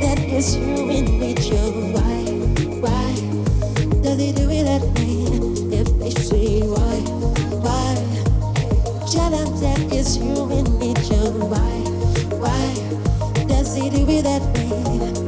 that is you nature. Why, why do it that way? If they say why, why? Nature. Why, why does he do it that way?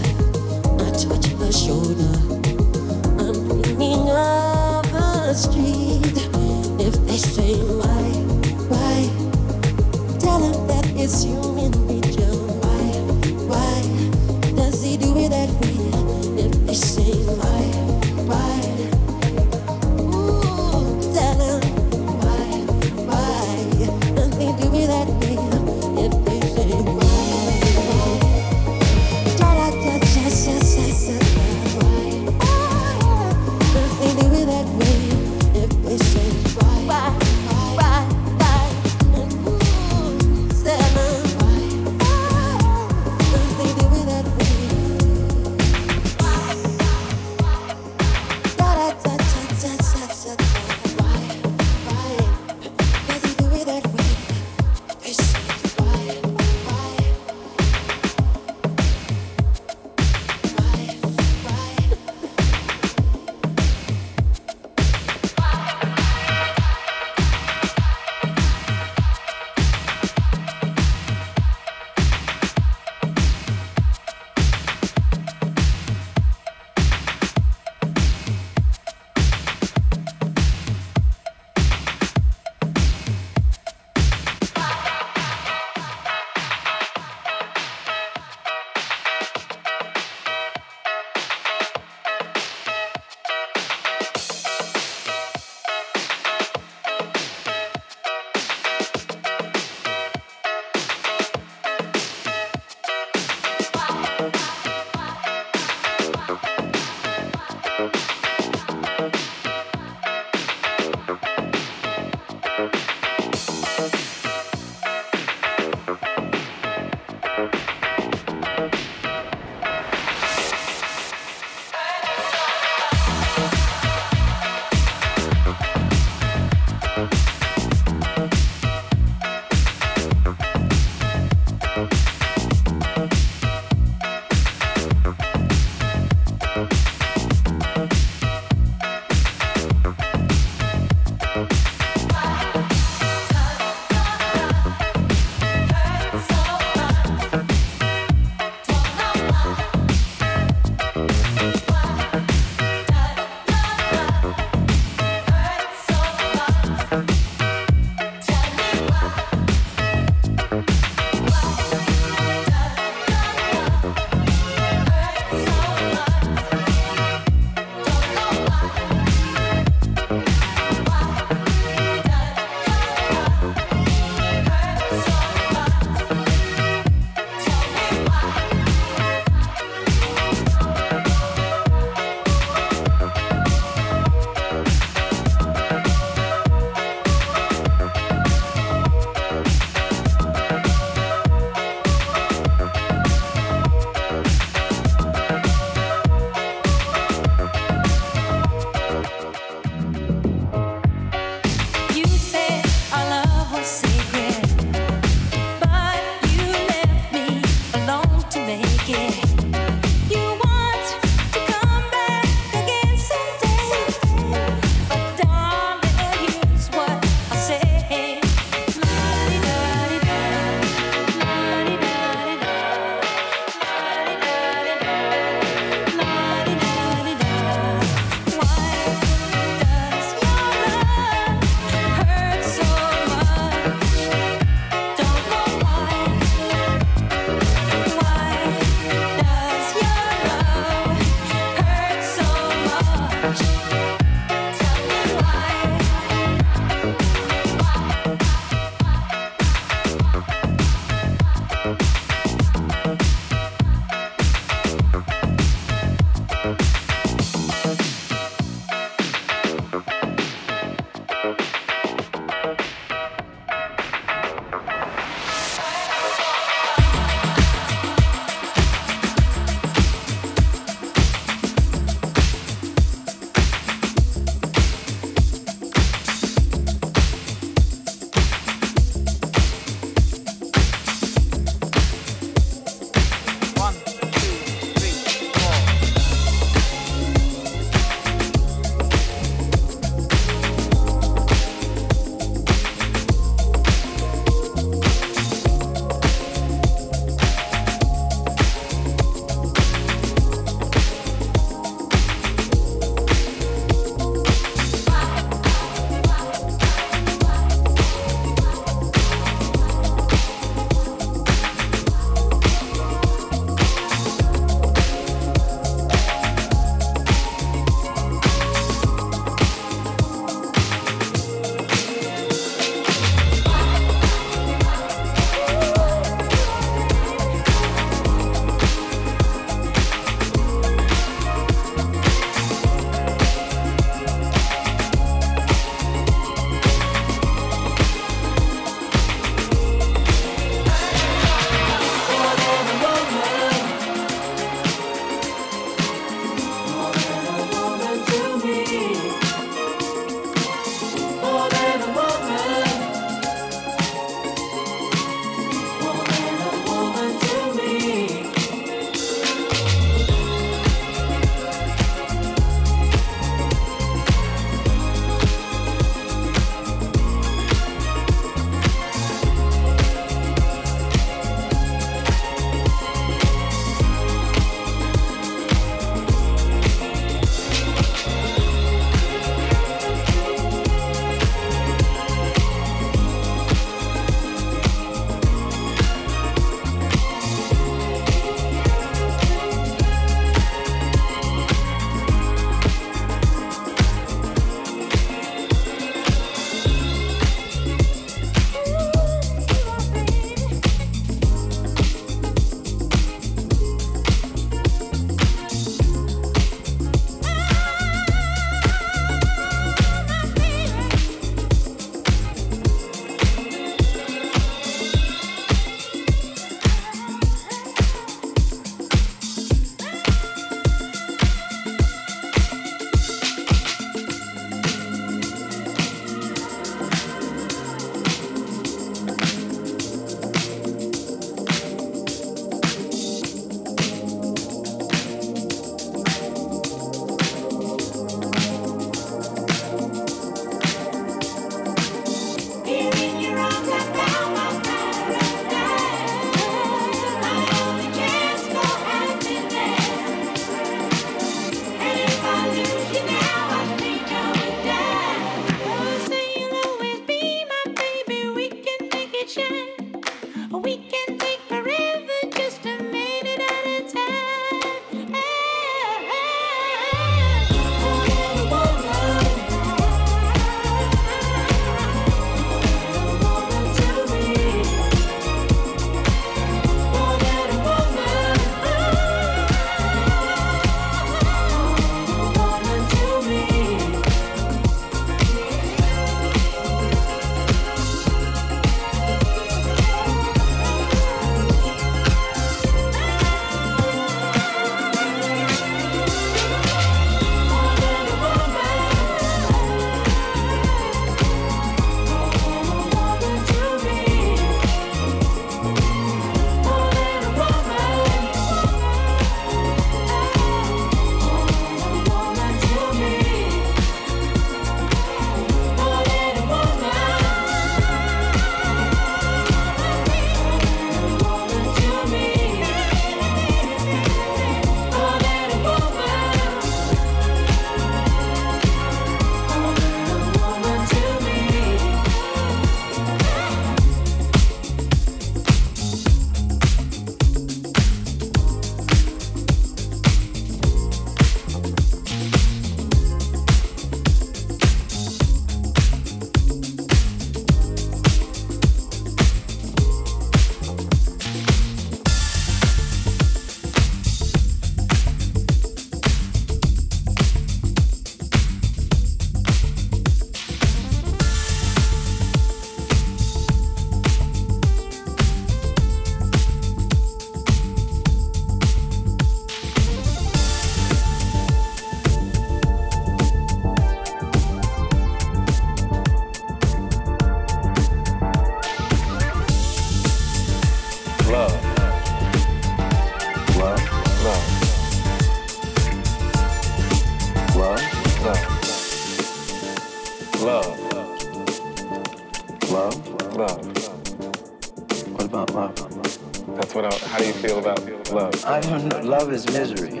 Love is misery.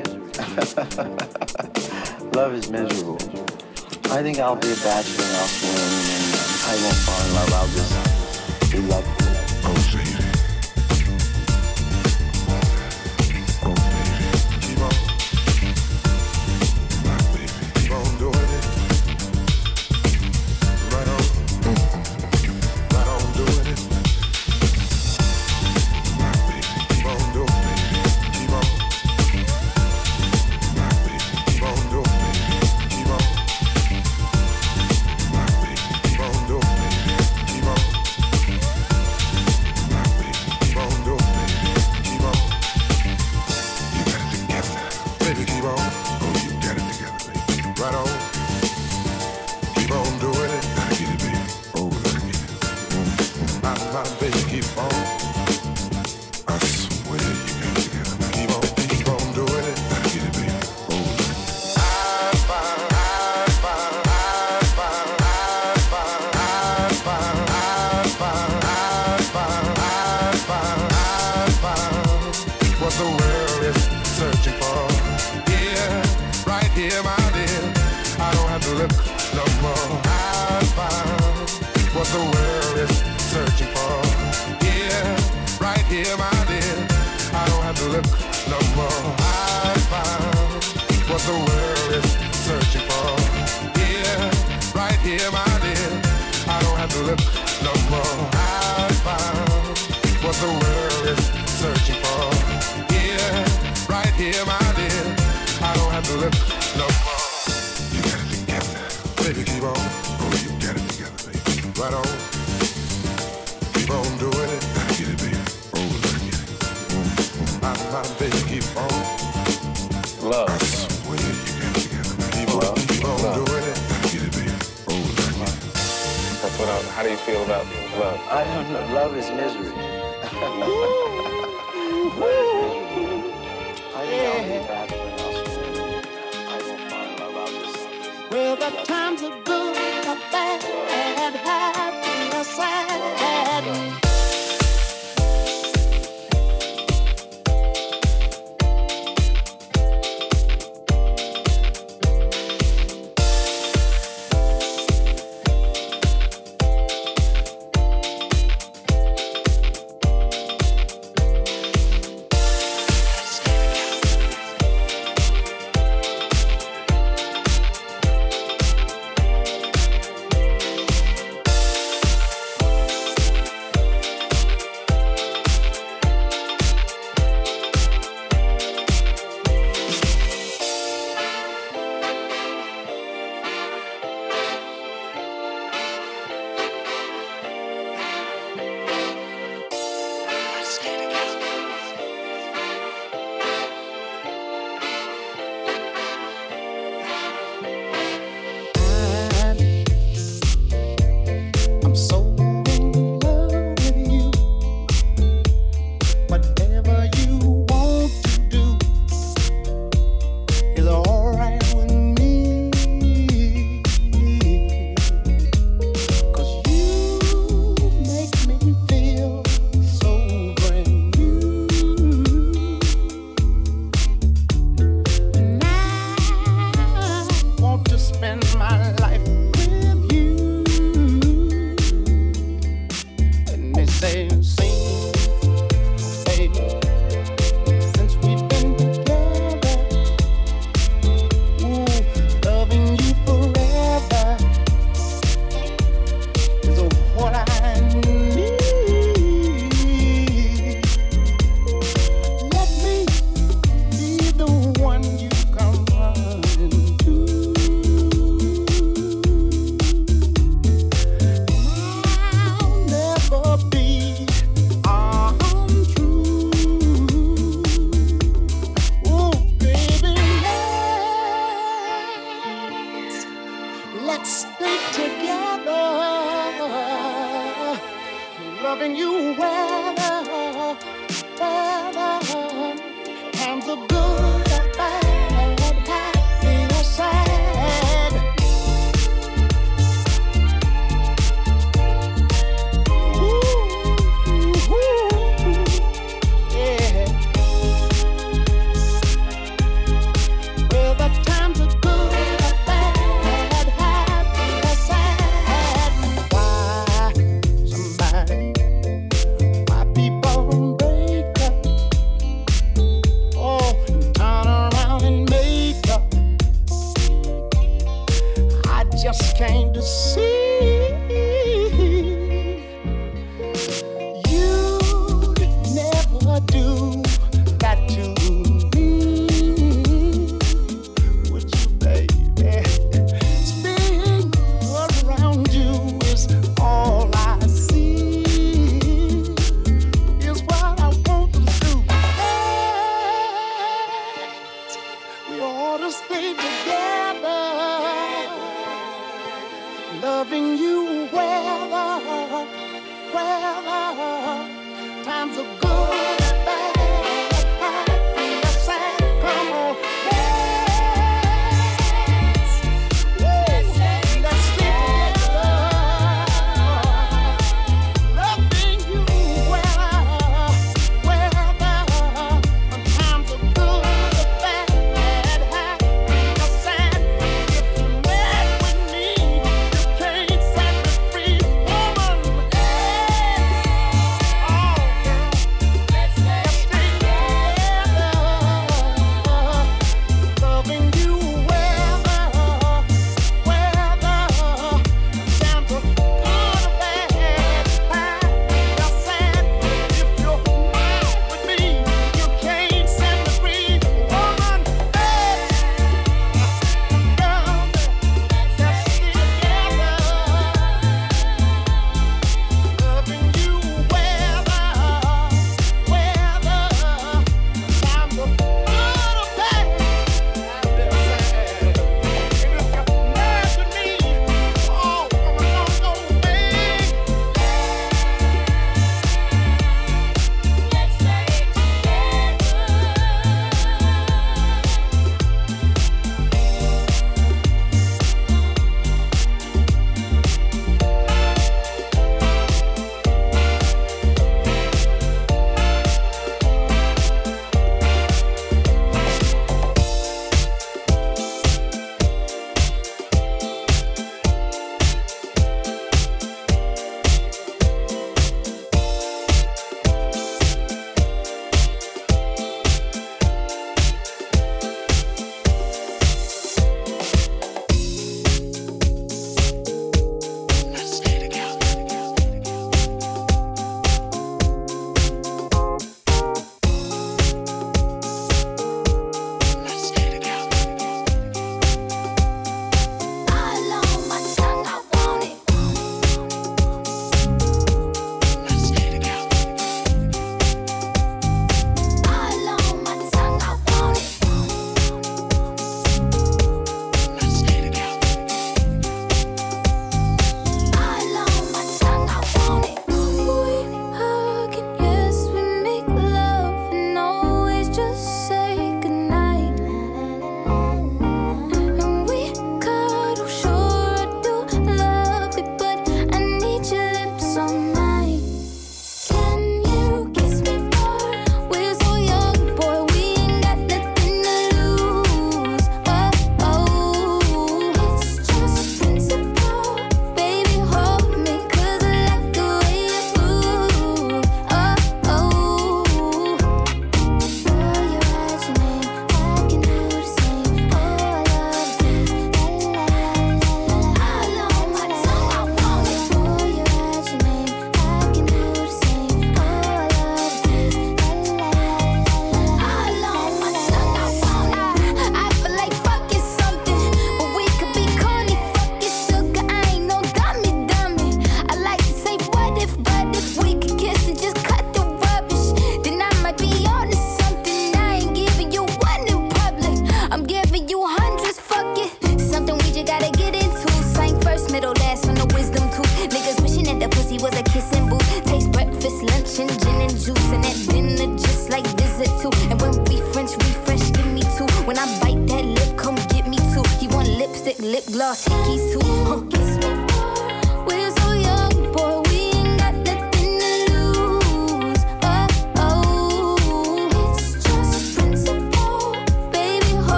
love is miserable. I think I'll be a bachelor and I'll swim and I won't fall in love. I'll just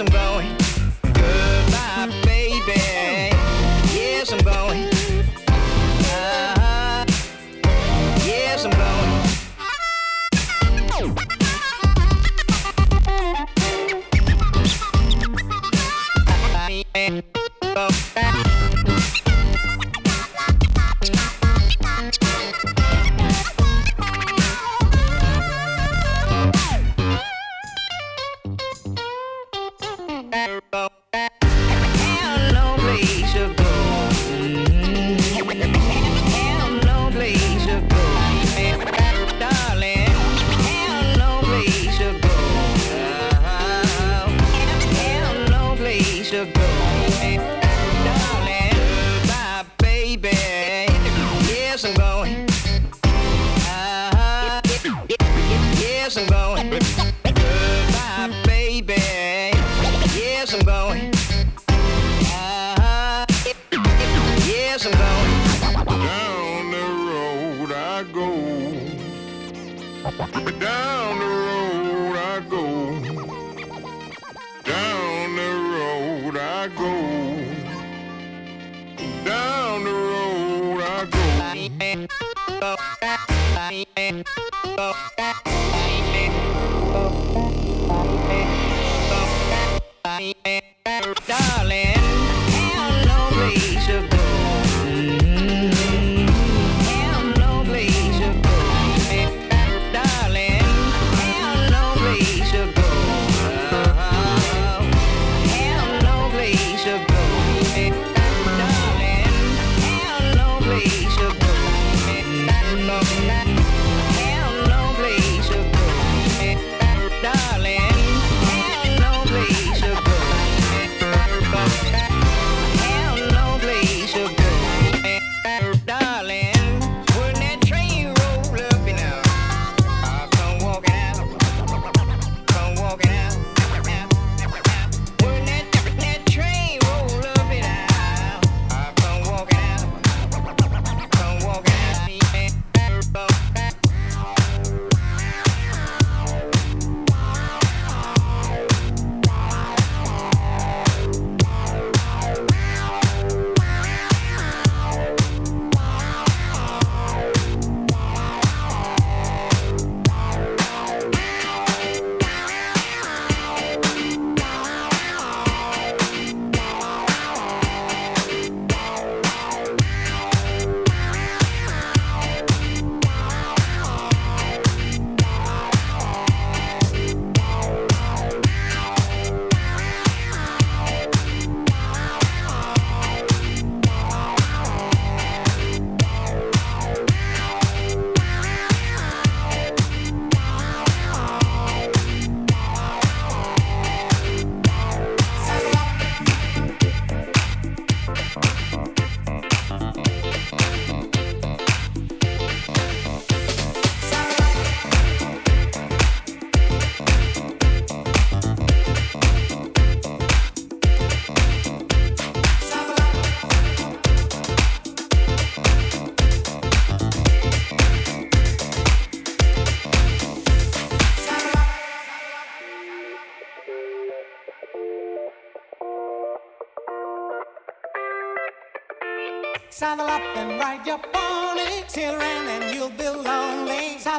I'm going.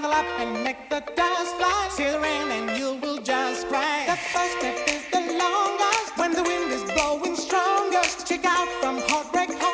bundle up and make the dust fly. See the rain and you will just cry. The first step is the longest when the wind is blowing strongest. Check out from Heartbreak.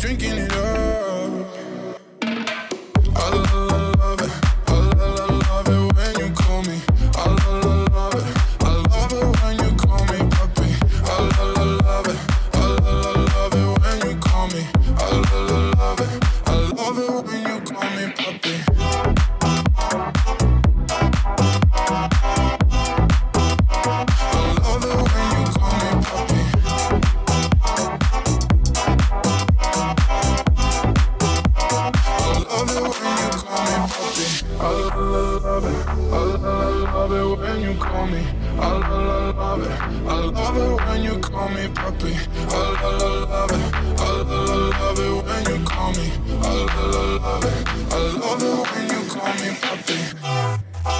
drinking it up. love it when you call me puppy. I love it. I love it when you call me. I love it. I love it when you call me puppy.